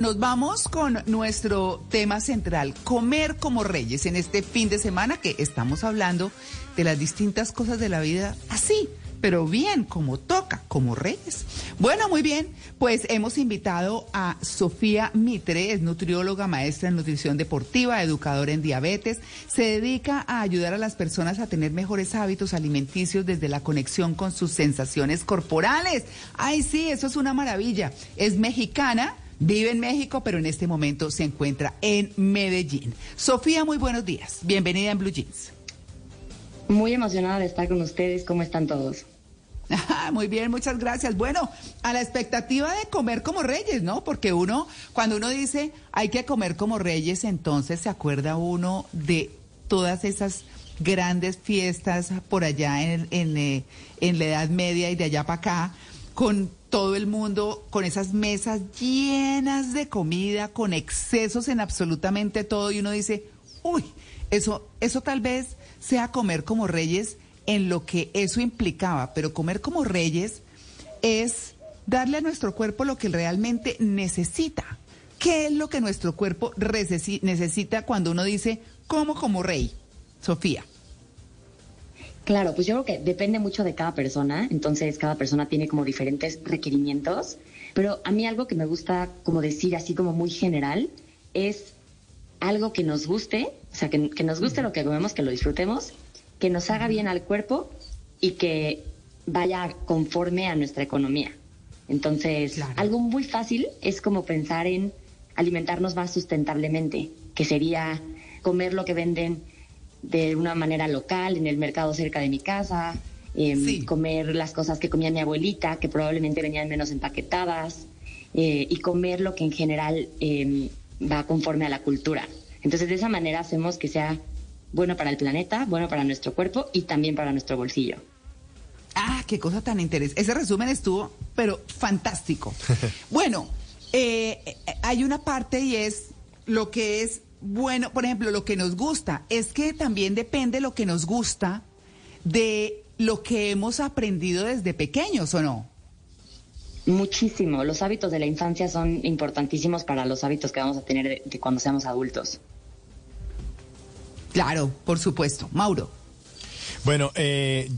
Nos vamos con nuestro tema central, comer como reyes, en este fin de semana que estamos hablando de las distintas cosas de la vida así, pero bien, como toca, como reyes. Bueno, muy bien, pues hemos invitado a Sofía Mitre, es nutrióloga, maestra en nutrición deportiva, educadora en diabetes, se dedica a ayudar a las personas a tener mejores hábitos alimenticios desde la conexión con sus sensaciones corporales. Ay, sí, eso es una maravilla. Es mexicana. Vive en México, pero en este momento se encuentra en Medellín. Sofía, muy buenos días. Bienvenida en Blue Jeans. Muy emocionada de estar con ustedes. ¿Cómo están todos? Ah, muy bien, muchas gracias. Bueno, a la expectativa de comer como reyes, ¿no? Porque uno, cuando uno dice hay que comer como reyes, entonces se acuerda uno de todas esas grandes fiestas por allá en, en, eh, en la Edad Media y de allá para acá, con todo el mundo, con esas mesas llenas de comida, con excesos en absolutamente todo, y uno dice, uy, eso, eso tal vez sea comer como reyes en lo que eso implicaba, pero comer como reyes es darle a nuestro cuerpo lo que realmente necesita. ¿Qué es lo que nuestro cuerpo necesita cuando uno dice como como rey? Sofía. Claro, pues yo creo que depende mucho de cada persona, entonces cada persona tiene como diferentes requerimientos, pero a mí algo que me gusta como decir así como muy general es algo que nos guste, o sea, que, nos guste lo que comemos, que lo disfrutemos, que nos haga bien al cuerpo y que vaya conforme a nuestra economía. Entonces, algo muy fácil es como pensar en alimentarnos más sustentablemente, que sería comer lo que venden de una manera local, en el mercado cerca de mi casa, em, comer las cosas que comía mi abuelita, que probablemente venían menos empaquetadas, eh, y comer lo que en general em, va conforme a la cultura. Entonces, de esa manera hacemos que sea bueno para el planeta, bueno para nuestro cuerpo y también para nuestro bolsillo. Ah, qué cosa tan interesante. Ese resumen estuvo, pero fantástico. bueno, eh, eh, hay una parte y es lo que es bueno, por ejemplo, lo que nos gusta, es que también depende lo que nos gusta de lo que hemos aprendido desde pequeños, ¿o no? Muchísimo. Los hábitos de la infancia son importantísimos para los hábitos que vamos a tener de, cuando seamos adultos. Claro, por supuesto. Mauro. Bueno, eh,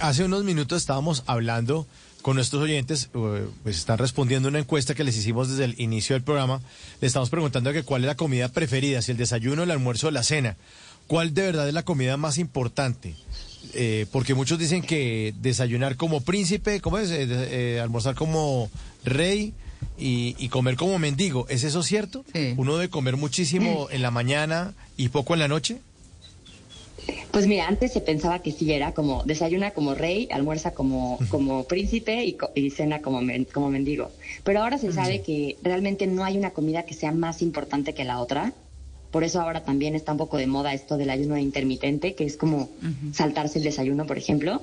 hace unos minutos estábamos hablando con nuestros oyentes, eh, pues están respondiendo una encuesta que les hicimos desde el inicio del programa. Le estamos preguntando que cuál es la comida preferida, si el desayuno, el almuerzo o la cena. ¿Cuál de verdad es la comida más importante? Eh, porque muchos dicen que desayunar como príncipe, ¿cómo es? Eh, almorzar como rey y, comer como mendigo. ¿Es eso cierto? ¿Uno debe comer muchísimo en la mañana y poco en la noche? Pues mira, antes se pensaba que sí era como desayuna como rey, almuerza como, como príncipe y, cena como, como mendigo. Pero ahora se sabe que realmente no hay una comida que sea más importante que la otra. Por eso ahora también está un poco de moda esto del ayuno intermitente, que es como saltarse el desayuno, por ejemplo.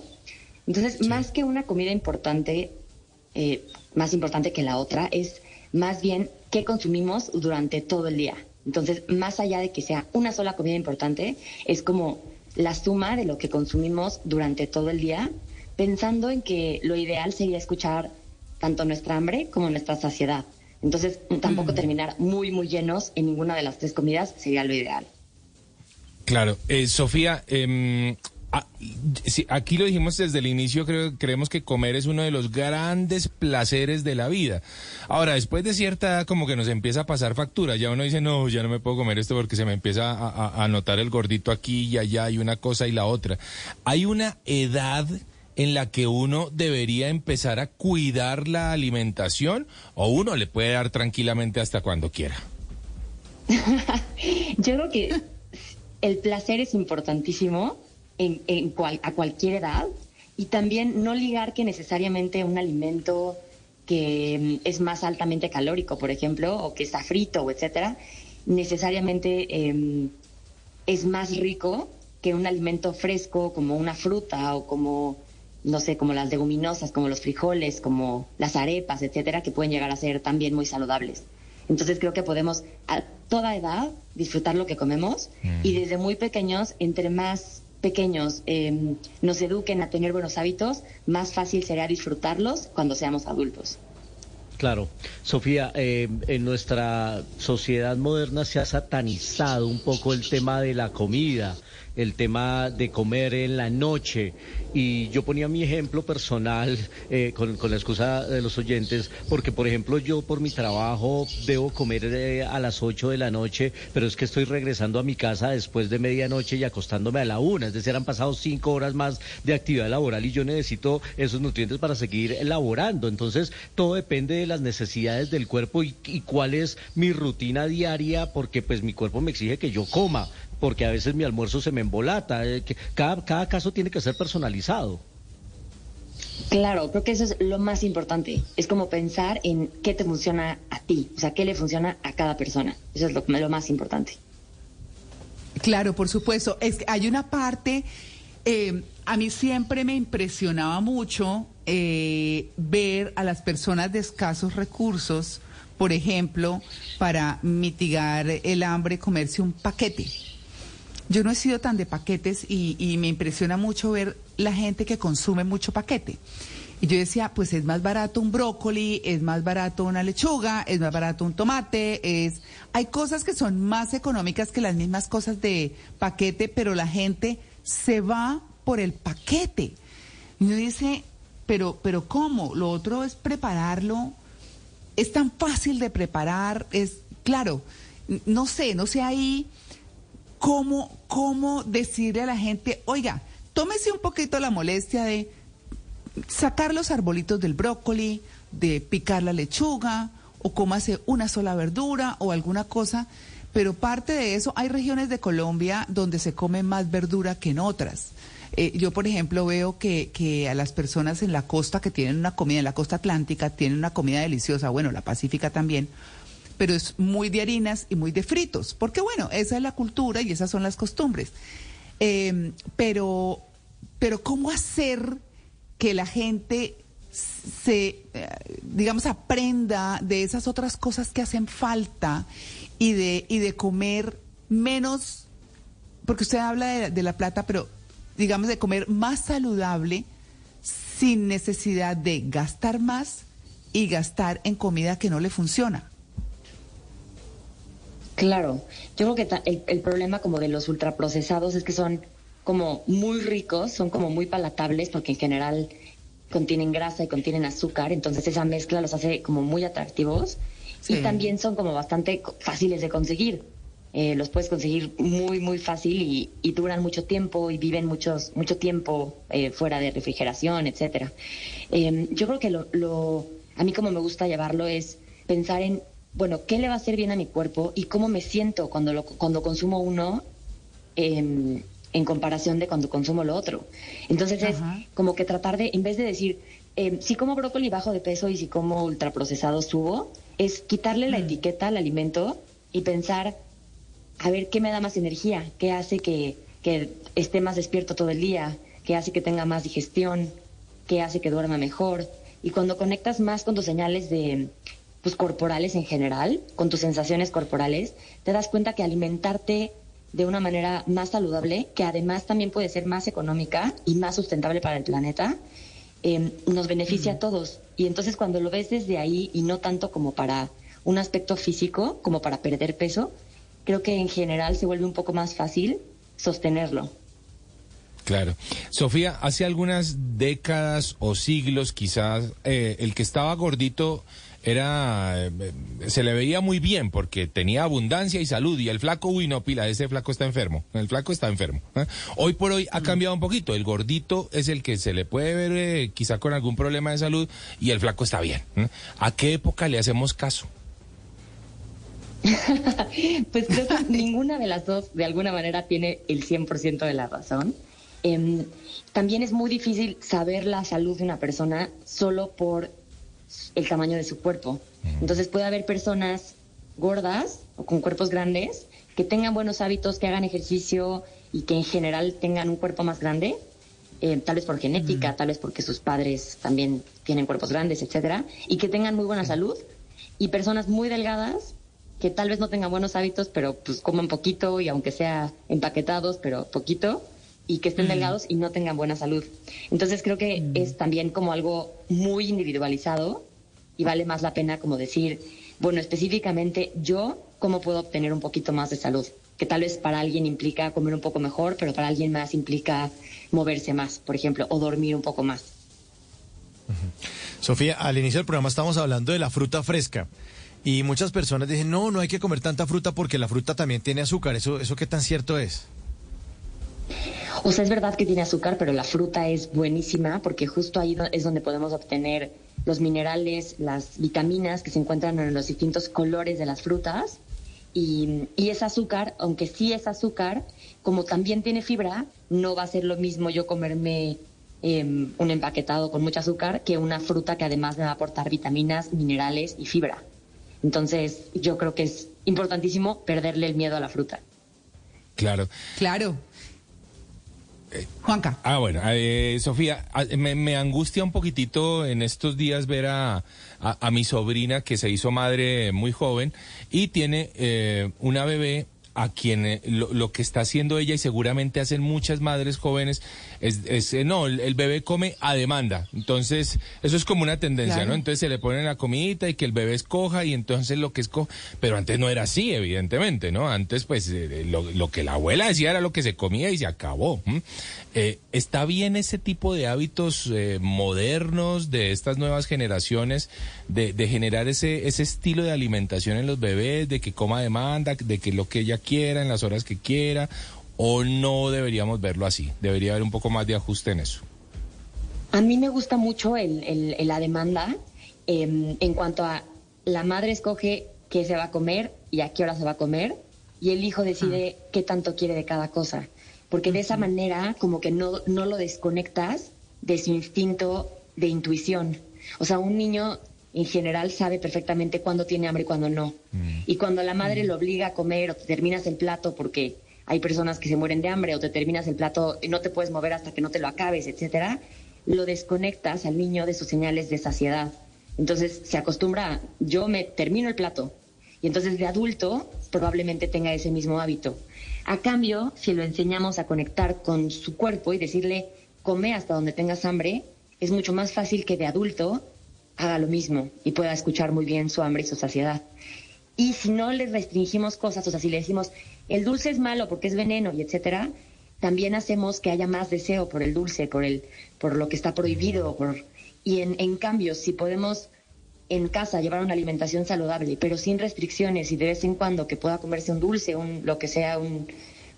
Entonces, más que una comida importante, eh, más importante que la otra, es más bien qué consumimos durante todo el día. Entonces, más allá de que sea una sola comida importante, es como la suma de lo que consumimos durante todo el día, pensando en que lo ideal sería escuchar tanto nuestra hambre como nuestra saciedad. Entonces, tampoco mm. terminar muy, muy llenos en ninguna de las tres comidas sería lo ideal. Claro. Eh, Sofía, eh, aquí lo dijimos desde el inicio, creo, creemos que comer es uno de los grandes placeres de la vida. Ahora, después de cierta edad, como que nos empieza a pasar factura, ya uno dice, no, ya no me puedo comer esto porque se me empieza a, a notar el gordito aquí y allá y una cosa y la otra. Hay una edad en la que uno debería empezar a cuidar la alimentación o uno le puede dar tranquilamente hasta cuando quiera. Yo creo que el placer es importantísimo en, a cualquier edad y también no ligar que necesariamente un alimento que mm, es más altamente calórico, por ejemplo, o que está frito, o etcétera, necesariamente em, es más rico que un alimento fresco como una fruta o como no sé, como las leguminosas, como los frijoles, como las arepas, etcétera, que pueden llegar a ser también muy saludables. Entonces creo que podemos a toda edad disfrutar lo que comemos y desde muy pequeños, entre más pequeños em, nos eduquen a tener buenos hábitos, más fácil será disfrutarlos cuando seamos adultos. Claro, Sofía, eh, en nuestra sociedad moderna se ha satanizado un poco el tema de la comida el tema de comer en la noche. Y yo ponía mi ejemplo personal eh, con, la excusa de los oyentes, porque por ejemplo yo por mi trabajo debo comer eh, a las 8 de la noche, pero es que estoy regresando a mi casa después de medianoche y acostándome a la una, es decir, han pasado cinco horas más de actividad laboral y yo necesito esos nutrientes para seguir elaborando. Entonces, todo depende de las necesidades del cuerpo y, y cuál es mi rutina diaria, porque pues mi cuerpo me exige que yo coma porque a veces mi almuerzo se me embolata. Eh, cada, cada caso tiene que ser personalizado. Claro, creo que eso es lo más importante. Es como pensar en qué te funciona a ti, o sea, qué le funciona a cada persona. Eso es lo, lo más importante. Claro, por supuesto. Es que hay una parte, eh, a mí siempre me impresionaba mucho eh, ver a las personas de escasos recursos, por ejemplo, para mitigar el hambre, comerse un paquete yo no he sido tan de paquetes y, me impresiona mucho ver la gente que consume mucho paquete. Y yo decía, pues es más barato un brócoli, es más barato una lechuga, es más barato un tomate, es hay cosas que son más económicas que las mismas cosas de paquete, pero la gente se va por el paquete. Y uno dice, pero pero ¿cómo? Lo otro es prepararlo. Es tan fácil de preparar, es claro, no sé, no sé ahí cómo, cómo decirle a la gente, oiga, tómese un poquito la molestia de sacar los arbolitos del brócoli, de picar la lechuga, o cómase una sola verdura o alguna cosa. Pero parte de eso, hay regiones de Colombia donde se come más verdura que en otras. Eh, yo, por ejemplo, veo que, que, a las personas en la costa que tienen una comida, en la costa atlántica, tienen una comida deliciosa, bueno, la pacífica también, pero es muy de harinas y muy de fritos, porque bueno, esa es la cultura y esas son las costumbres. Em, pero, pero ¿cómo hacer que la gente se, eh, digamos, aprenda de esas otras cosas que hacen falta y de, y de comer menos, porque usted habla de, de la plata, pero digamos de comer más saludable sin necesidad de gastar más y gastar en comida que no le funciona. Claro, yo creo que el, problema como de los ultraprocesados es que son como muy ricos, son como muy palatables porque en general contienen grasa y contienen azúcar, entonces esa mezcla los hace como muy atractivos y también son como bastante fáciles de conseguir. Eh, los puedes conseguir muy muy fácil y, duran mucho tiempo y viven muchos mucho tiempo eh, fuera de refrigeración, etcétera. Em, yo creo que lo, lo a mí como me gusta llevarlo es pensar en bueno, ¿qué le va a hacer bien a mi cuerpo y cómo me siento cuando, lo, cuando consumo uno en comparación de cuando consumo lo otro? Entonces es como que tratar de, en vez de decir, em, si como brócoli bajo de peso y si como ultraprocesado subo, es quitarle la mm. etiqueta al alimento y pensar, a ver, ¿qué me da más energía? ¿Qué hace que, que esté más despierto todo el día? ¿Qué hace que tenga más digestión? ¿Qué hace que duerma mejor? Y cuando conectas más con tus señales de pues corporales en general, con tus sensaciones corporales, te das cuenta que alimentarte de una manera más saludable, que además también puede ser más económica y más sustentable para el planeta, em, nos beneficia a todos. Y entonces cuando lo ves desde ahí y no tanto como para un aspecto físico, como para perder peso, creo que en general se vuelve un poco más fácil sostenerlo. Claro. Sofía, hace algunas décadas o siglos quizás, eh, el que estaba gordito era eh, se le veía muy bien porque tenía abundancia y salud y el flaco, uy no, pila, ese flaco está enfermo, el flaco está enfermo. ¿eh? Hoy por hoy ha cambiado un poquito, el gordito es el que se le puede ver eh, quizá con algún problema de salud y el flaco está bien. ¿A qué época le hacemos caso? pues creo que ninguna de las dos de alguna manera tiene el 100% de la razón. Em, también es muy difícil saber la salud de una persona solo por el tamaño de su cuerpo. Entonces puede haber personas gordas o con cuerpos grandes que tengan buenos hábitos, que hagan ejercicio y que en general tengan un cuerpo más grande, eh, tal vez por genética, tal vez porque sus padres también tienen cuerpos grandes, etcétera, y que tengan muy buena salud, y personas muy delgadas que tal vez no tengan buenos hábitos, pero pues coman poquito y aunque sea empaquetados, pero poquito, y que estén delgados y no tengan buena salud. Entonces creo que es también como algo muy individualizado y vale más la pena como decir, bueno, específicamente yo, ¿cómo puedo obtener un poquito más de salud? Que tal vez para alguien implica comer un poco mejor, pero para alguien más implica moverse más, por ejemplo, o dormir un poco más. Sofía, al inicio del programa estábamos hablando de la fruta fresca. Y muchas personas dicen, no, no hay que comer tanta fruta porque la fruta también tiene azúcar. ¿Eso, eso qué tan cierto es? O sea, es verdad que tiene azúcar, pero la fruta es buenísima porque justo ahí es donde podemos obtener los minerales, las vitaminas que se encuentran en los distintos colores de las frutas. Y, y es azúcar, aunque sí es azúcar, como también tiene fibra, no va a ser lo mismo yo comerme em, un empaquetado con mucho azúcar que una fruta que además me va a aportar vitaminas, minerales y fibra. Entonces, yo creo que es importantísimo perderle el miedo a la fruta. Claro. Claro. Juanca. Ah, bueno, eh, Sofía, ah, me, me angustia un poquitito en estos días ver a, a, a mi sobrina que se hizo madre muy joven y tiene eh, una bebé a quien eh, lo, lo que está haciendo ella y seguramente hacen muchas madres jóvenes es, es, eh, no, el, el bebé come a demanda. Entonces, eso es como una tendencia, Claro. ¿no? Entonces se le ponen la comidita y que el bebé escoja y entonces lo que escoja, pero antes no era así, evidentemente, ¿no? Antes pues eh, lo, lo que la abuela decía era lo que se comía y se acabó. Eh, ¿Está bien ese tipo de hábitos eh, modernos de estas nuevas generaciones de, de generar ese, ese estilo de alimentación en los bebés, de que coma a demanda, de que lo que ella quiera en las horas que quiera? ¿O no deberíamos verlo así? Debería haber un poco más de ajuste en eso. A mí me gusta mucho el, la demanda em, en cuanto a la madre escoge qué se va a comer y a qué hora se va a comer y el hijo decide qué tanto quiere de cada cosa. Porque de esa manera como que no, no lo desconectas de su instinto de intuición. O sea, un niño en general sabe perfectamente cuándo tiene hambre y cuándo no. Y cuando la madre lo obliga a comer o te terminas el plato porque hay personas que se mueren de hambre o te terminas el plato y no te puedes mover hasta que no te lo acabes, etcétera, lo desconectas al niño de sus señales de saciedad. Entonces se acostumbra, a, yo me termino el plato y entonces de adulto probablemente tenga ese mismo hábito. A cambio, si lo enseñamos a conectar con su cuerpo y decirle, come hasta donde tengas hambre, es mucho más fácil que de adulto haga lo mismo y pueda escuchar muy bien su hambre y su saciedad. Y si no le restringimos cosas, o sea, si le decimos el dulce es malo porque es veneno y etcétera, también hacemos que haya más deseo por el dulce, por el, por lo que está prohibido, por y en, en cambio, si podemos en casa llevar una alimentación saludable, pero sin restricciones y de vez en cuando que pueda comerse un dulce, un lo que sea, un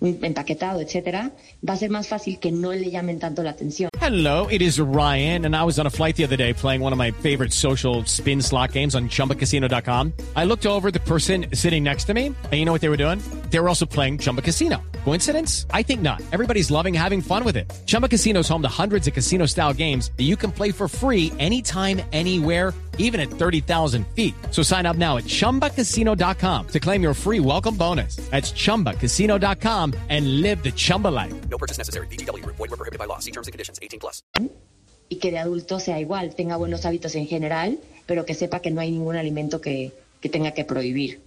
empaquetado, etcétera, va a ser más fácil que no le llamen tanto la atención. Hello, it is Ryan, and I was on a flight the other day playing one of my favorite social spin slot games on chumbacasino.com. I looked over the person sitting next to me, and you know what they were doing? They were also playing Chumba Casino. Coincidence? I think not. Everybody's loving having fun with it. Chumba Casino is home to hundreds of casino style games that you can play for free anytime, anywhere, even at 30,000 feet. So sign up now at chumbacasino.com to claim your free welcome bonus. That's chumbacasino.com and live the Chumba life. No purchase necessary. Group. Void were prohibited by law. See terms and conditions. 18 plus. y que de adulto sea igual, tenga buenos hábitos en general, pero que sepa que no hay ningún alimento que, que tenga que prohibir.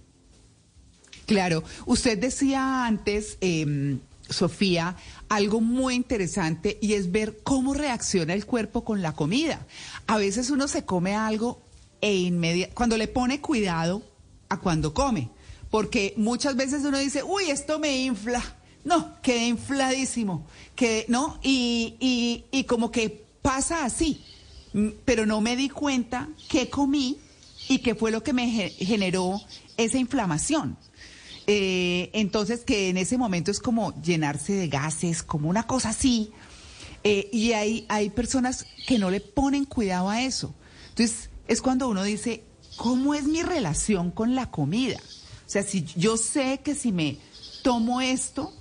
Claro, usted decía antes, eh, Sofía, algo muy interesante y es ver cómo reacciona el cuerpo con la comida. A veces uno se come algo e inmediatamente, cuando le pone cuidado a cuando come, porque muchas veces uno dice, uy, esto me infla. No, quedé infladísimo, que no, y, y, y como que pasa así, Mm, pero no me di cuenta qué comí y qué fue lo que me ge- generó esa inflamación. Eh, entonces, que en ese momento es como llenarse de gases, como una cosa así. Eh, y hay, hay personas que no le ponen cuidado a eso. Entonces, es cuando uno dice, ¿cómo es mi relación con la comida? O sea, si yo sé que si me tomo esto,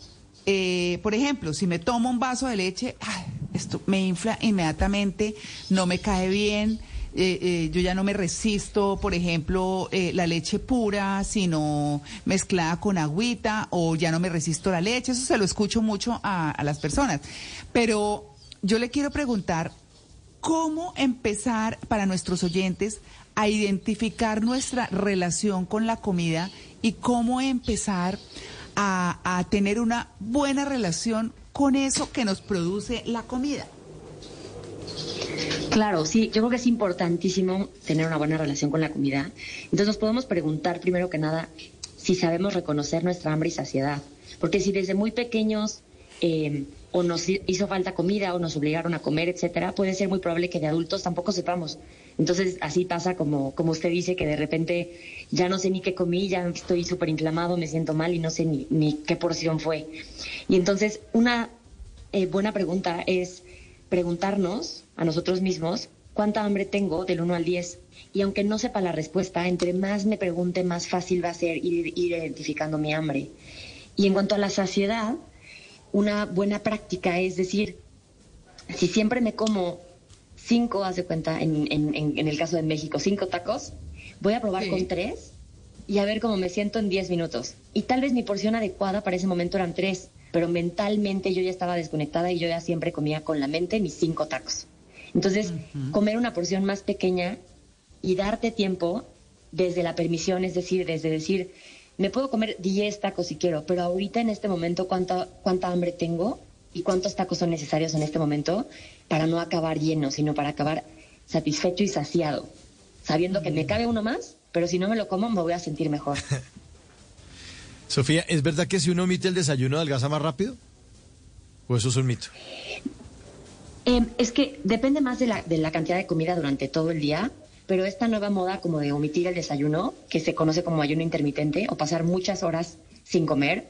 eh, por ejemplo, si me tomo un vaso de leche, ay, esto me infla inmediatamente, no me cae bien, eh, eh, yo ya no me resisto, por ejemplo, la leche pura, sino mezclada con agüita, o ya no me resisto la leche. Eso se lo escucho mucho a, a las personas. Pero yo le quiero preguntar, ¿cómo empezar para nuestros oyentes a identificar nuestra relación con la comida y cómo empezar a, a tener una buena relación con eso que nos produce la comida? Claro, sí, yo creo que es importantísimo tener una buena relación con la comida. Entonces nos podemos preguntar primero que nada si sabemos reconocer nuestra hambre y saciedad. Porque si desde muy pequeños eh, o nos hizo falta comida o nos obligaron a comer, etcétera, puede ser muy probable que de adultos tampoco sepamos. Entonces así pasa como, como usted dice, que de repente ya no sé ni qué comí, ya estoy súper inflamado, me siento mal y no sé ni, ni qué porción fue. Y entonces una eh, buena pregunta es preguntarnos a nosotros mismos cuánta hambre tengo del 1 al 10. Y aunque no sepa la respuesta, entre más me pregunte, más fácil va a ser ir, ir identificando mi hambre. Y en cuanto a la saciedad, una buena práctica es decir, si siempre me como cinco, haz de cuenta, en, en, en el caso de México, cinco tacos, voy a probar Sí. con tres y a ver cómo me siento en 10 minutos. Y tal vez mi porción adecuada para ese momento eran tres, pero mentalmente yo ya estaba desconectada y yo ya siempre comía con la mente mis cinco tacos. Entonces, comer una porción más pequeña y darte tiempo desde la permisión, es decir, desde decir, me puedo comer 10 tacos si quiero, pero ahorita en este momento, ¿cuánta, cuánta hambre tengo y cuántos tacos son necesarios en este momento para no acabar lleno, sino para acabar satisfecho y saciado, sabiendo que me cabe uno más, pero si no me lo como me voy a sentir mejor. Sofía, ¿es verdad que si uno omite el desayuno adelgaza más rápido? ¿O eso es un mito? Eh, es que depende más de la, de la cantidad de comida durante todo el día, pero esta nueva moda como de omitir el desayuno, que se conoce como ayuno intermitente, o pasar muchas horas sin comer,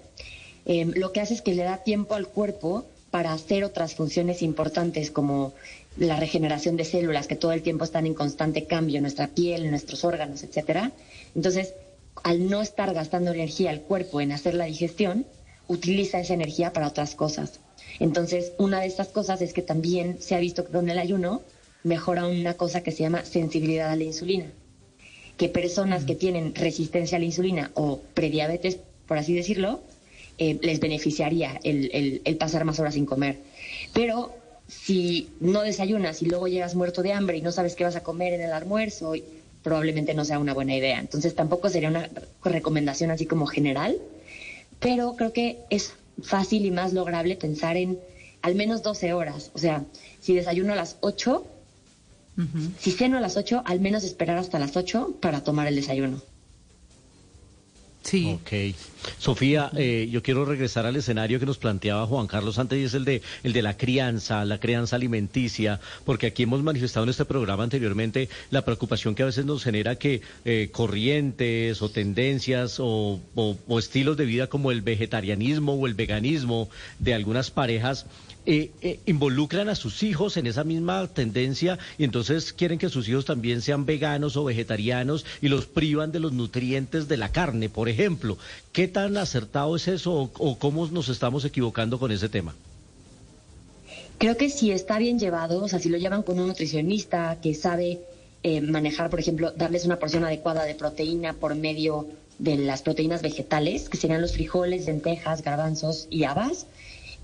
eh, lo que hace es que le da tiempo al cuerpo para hacer otras funciones importantes como la regeneración de células que todo el tiempo están en constante cambio nuestra piel, nuestros órganos, etcétera. Entonces, al no estar gastando energía el cuerpo en hacer la digestión, utiliza esa energía para otras cosas. Entonces, una de estas cosas es que también se ha visto que con el ayuno mejora una cosa que se llama sensibilidad a la insulina. Que personas que tienen resistencia a la insulina o prediabetes, por así decirlo, eh, les beneficiaría el, el- el pasar más horas sin comer. Pero si no desayunas y luego llegas muerto de hambre y no sabes qué vas a comer en el almuerzo, probablemente no sea una buena idea. Entonces tampoco sería una recomendación así como general, pero creo que es fácil y más lograble pensar en al menos 12 horas. O sea, si desayuno a las 8, si ceno a las 8, al menos esperar hasta las 8 para tomar el desayuno. Sí. Ok. Sofía, eh, yo quiero regresar al escenario que nos planteaba Juan Carlos antes y es el de, el de la crianza, la crianza alimenticia, porque aquí hemos manifestado en este programa anteriormente la preocupación que a veces nos genera que eh, corrientes o tendencias o, o- o estilos de vida como el vegetarianismo o el veganismo de algunas parejas eh, eh, involucran a sus hijos en esa misma tendencia y entonces quieren que sus hijos también sean veganos o vegetarianos y los privan de los nutrientes de la carne, por ejemplo. ¿Qué tan acertado es eso o, cómo nos estamos equivocando con ese tema? Creo que si está bien llevado, o sea, si lo llevan con un nutricionista que sabe eh, manejar, por ejemplo, darles una porción adecuada de proteína por medio de las proteínas vegetales, que serían los frijoles, lentejas, garbanzos y habas.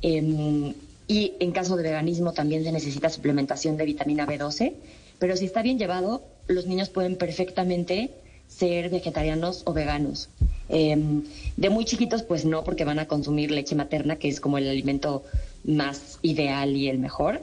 em, y en caso de veganismo también se necesita suplementación de vitamina B12. Pero si está bien llevado, los niños pueden perfectamente ser vegetarianos o veganos. Em, de muy chiquitos, pues no, porque van a consumir leche materna, que es como el alimento más ideal y el mejor.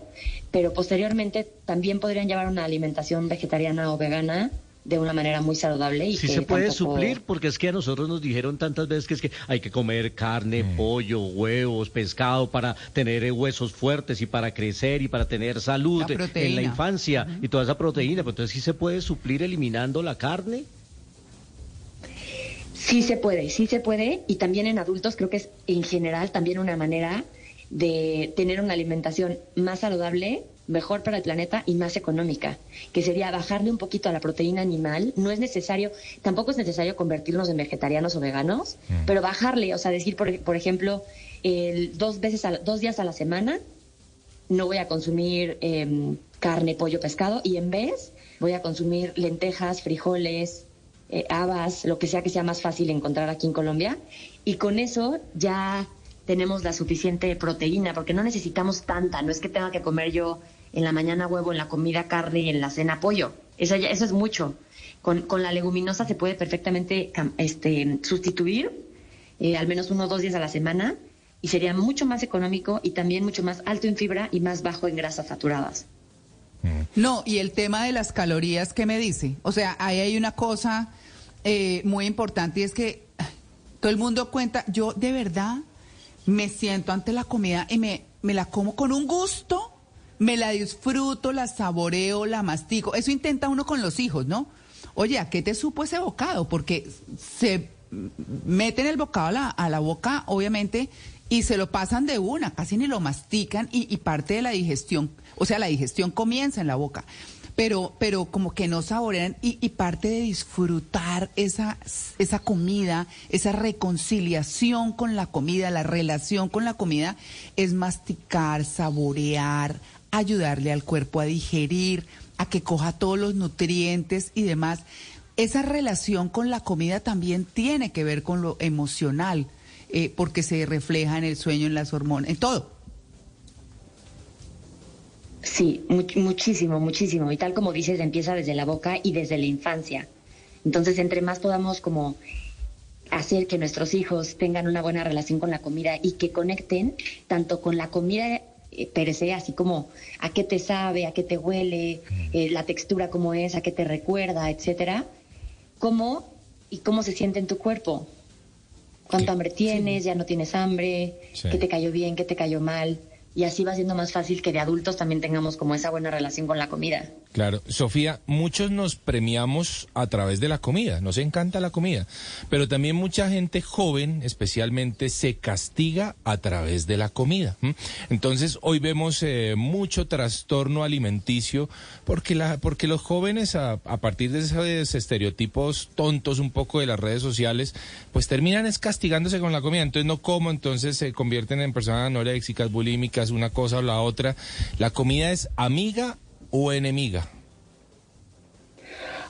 Pero posteriormente también podrían llevar una alimentación vegetariana o vegana de una manera muy saludable. Y Si que se puede tampoco- suplir, porque es que a nosotros nos dijeron tantas veces que es que hay que comer carne, pollo, huevos, pescado para tener eh, huesos fuertes y para crecer y para tener salud La en la infancia y toda esa proteína. Pero entonces sí se puede suplir eliminando la carne. Sí se puede, sí se puede. Y también en adultos creo que es en general también una manera de tener una alimentación más saludable, mejor para el planeta y más económica, que sería bajarle un poquito a la proteína animal. No es necesario, tampoco es necesario convertirnos en vegetarianos o veganos, pero bajarle, o sea, decir, por, por ejemplo, el, dos veces, a dos días a la semana no voy a consumir em, carne, pollo, pescado y en vez voy a consumir lentejas, frijoles, eh, habas, lo que sea que sea más fácil encontrar aquí en Colombia. Y con eso ya tenemos la suficiente proteína, porque no necesitamos tanta, no es que tenga que comer yo en la mañana huevo, en la comida carne y en la cena pollo. Eso, ya- eso es mucho. Con, con la leguminosa se puede perfectamente este, sustituir eh, al menos uno o dos días a la semana y sería mucho más económico y también mucho más alto en fibra y más bajo en grasas saturadas. No, y el tema de las calorías, ¿qué me dice? O sea, ahí hay una cosa eh, muy importante y es que todo el mundo cuenta, yo de verdad me siento ante la comida y me, me la como con un gusto, me la disfruto, la saboreo, la mastico. Eso intenta uno con los hijos, ¿no? Oye, ¿a qué te supo ese bocado? Porque se meten el bocado a la, boca, obviamente, y se lo pasan de una, casi ni lo mastican y, y parte de la digestión, o sea, la digestión comienza en la boca, pero, pero como que no saborean y, y parte de disfrutar esa, esa comida, esa reconciliación con la comida, la relación con la comida, es masticar, saborear, ayudarle al cuerpo a digerir, a que coja todos los nutrientes y demás. Esa relación con la comida también tiene que ver con lo emocional, eh, porque se refleja en el sueño, en las hormonas, en todo. Sí, much- muchísimo, muchísimo. Y tal como dices, empieza desde la boca y desde la infancia. Entonces, entre más podamos como hacer que nuestros hijos tengan una buena relación con la comida y que conecten tanto con la comida eh, per se, así como a qué te sabe, a qué te huele, eh, la textura cómo es, a qué te recuerda, etcétera, cómo y cómo se siente en tu cuerpo. Cuánto hambre tienes, ya no tienes hambre, Sí. qué te cayó bien, qué te cayó mal. Y así va siendo más fácil que de adultos también tengamos como esa buena relación con la comida. Claro, Sofía, muchos nos premiamos a través de la comida, nos encanta la comida, pero también mucha gente joven, especialmente, se castiga a través de la comida. Entonces, hoy vemos eh, mucho trastorno alimenticio porque, la, porque los jóvenes, a, a partir de esos estereotipos tontos un poco de las redes sociales, pues terminan es castigándose con la comida. Entonces, no como, entonces se convierten en personas anoréxicas, bulímicas, una cosa o la otra. La comida es amiga o enemiga.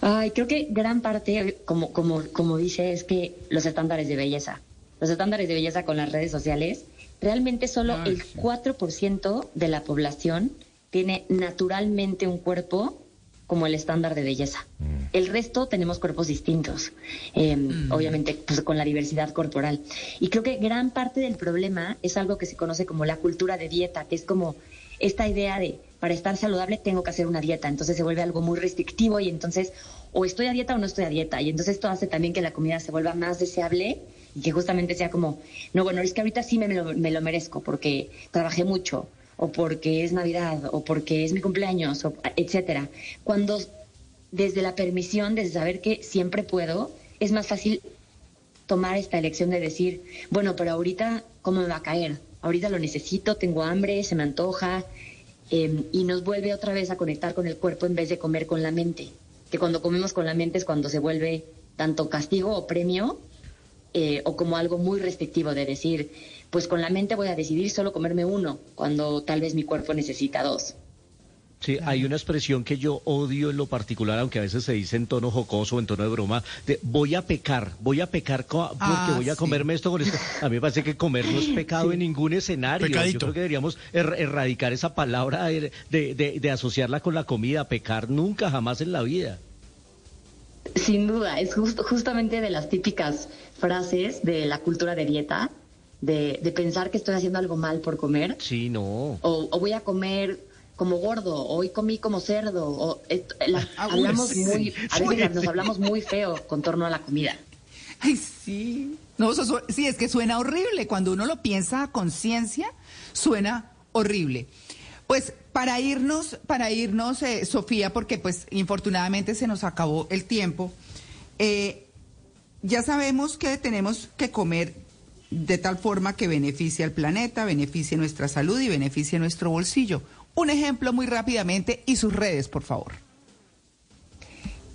Ay, creo que gran parte, como, como, como dice, es que los estándares de belleza. Los estándares de belleza con las redes sociales, realmente solo el 4% de la población tiene naturalmente un cuerpo como el estándar de belleza. El resto tenemos cuerpos distintos, eh, obviamente pues, con la diversidad corporal. Y creo que gran parte del problema es algo que se conoce como la cultura de dieta, que es como esta idea de para estar saludable tengo que hacer una dieta, entonces se vuelve algo muy restrictivo y entonces o estoy a dieta o no estoy a dieta y entonces esto hace también que la comida se vuelva más deseable y que justamente sea como, no, bueno, es que ahorita sí me, lo, me lo merezco porque trabajé mucho o porque es Navidad o porque es mi cumpleaños, o, etcétera. Cuando desde la permisión, desde saber que siempre puedo, es más fácil tomar esta elección de decir, bueno, pero ahorita, ¿cómo me va a caer? Ahorita lo necesito, tengo hambre, se me antoja, eh, y nos vuelve otra vez a conectar con el cuerpo en vez de comer con la mente. Que cuando comemos con la mente es cuando se vuelve tanto castigo o premio, eh, o como algo muy restrictivo de decir, pues con la mente voy a decidir solo comerme uno, cuando tal vez mi cuerpo necesita dos. Sí, hay una expresión que yo odio en lo particular, aunque a veces se dice en tono jocoso o en tono de broma, de voy a pecar, voy a pecar co- porque Ah, voy a sí. comerme esto con esto. A mí me parece que comer no es pecado en ningún escenario. Yo creo que deberíamos er- erradicar esa palabra de, de- de- de asociarla con la comida. Pecar nunca, jamás en la vida. Sin duda, es justamente de las típicas frases de la cultura de dieta, de, de pensar que estoy haciendo algo mal por comer, Sí, no. o, o voy a comer como gordo, o hoy comí como cerdo, o esto- la- Ah, hablamos sí. muy, a veces nos hablamos muy feo con torno a la comida. Ay, sí. No, eso su- sí, es que suena horrible. Cuando uno lo piensa a conciencia, suena horrible. Pues para irnos, para irnos, eh, Sofía, porque pues infortunadamente se nos acabó el tiempo, eh, ya sabemos que tenemos que comer de tal forma que beneficie al planeta, beneficie nuestra salud y beneficie nuestro bolsillo. Un ejemplo muy rápidamente y sus redes, por favor.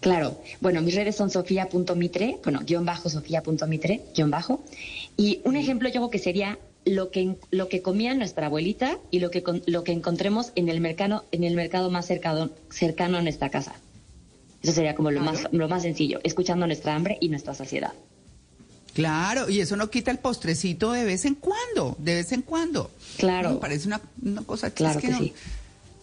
Claro, bueno, mis redes son sofía.mitre, bueno, guion bajo sofía.mitre, guion bajo. Y un ejemplo yo creo que sería lo que, lo que comía nuestra abuelita y lo que, lo que encontremos en el mercado, en el mercado más cercano, cercano a nuestra casa. Eso sería como lo Claro. más, lo más sencillo, escuchando nuestra hambre y nuestra saciedad. Claro, y eso no quita el postrecito de vez en cuando, de vez en cuando. Claro. Me parece una, una cosa que Claro que que no- sí.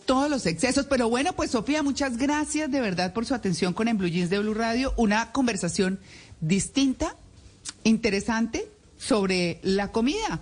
Todos los excesos, pero bueno, pues Sofía, muchas gracias de verdad por su atención con En Blue Jeans de Blue Radio. Una conversación distinta, interesante sobre la comida,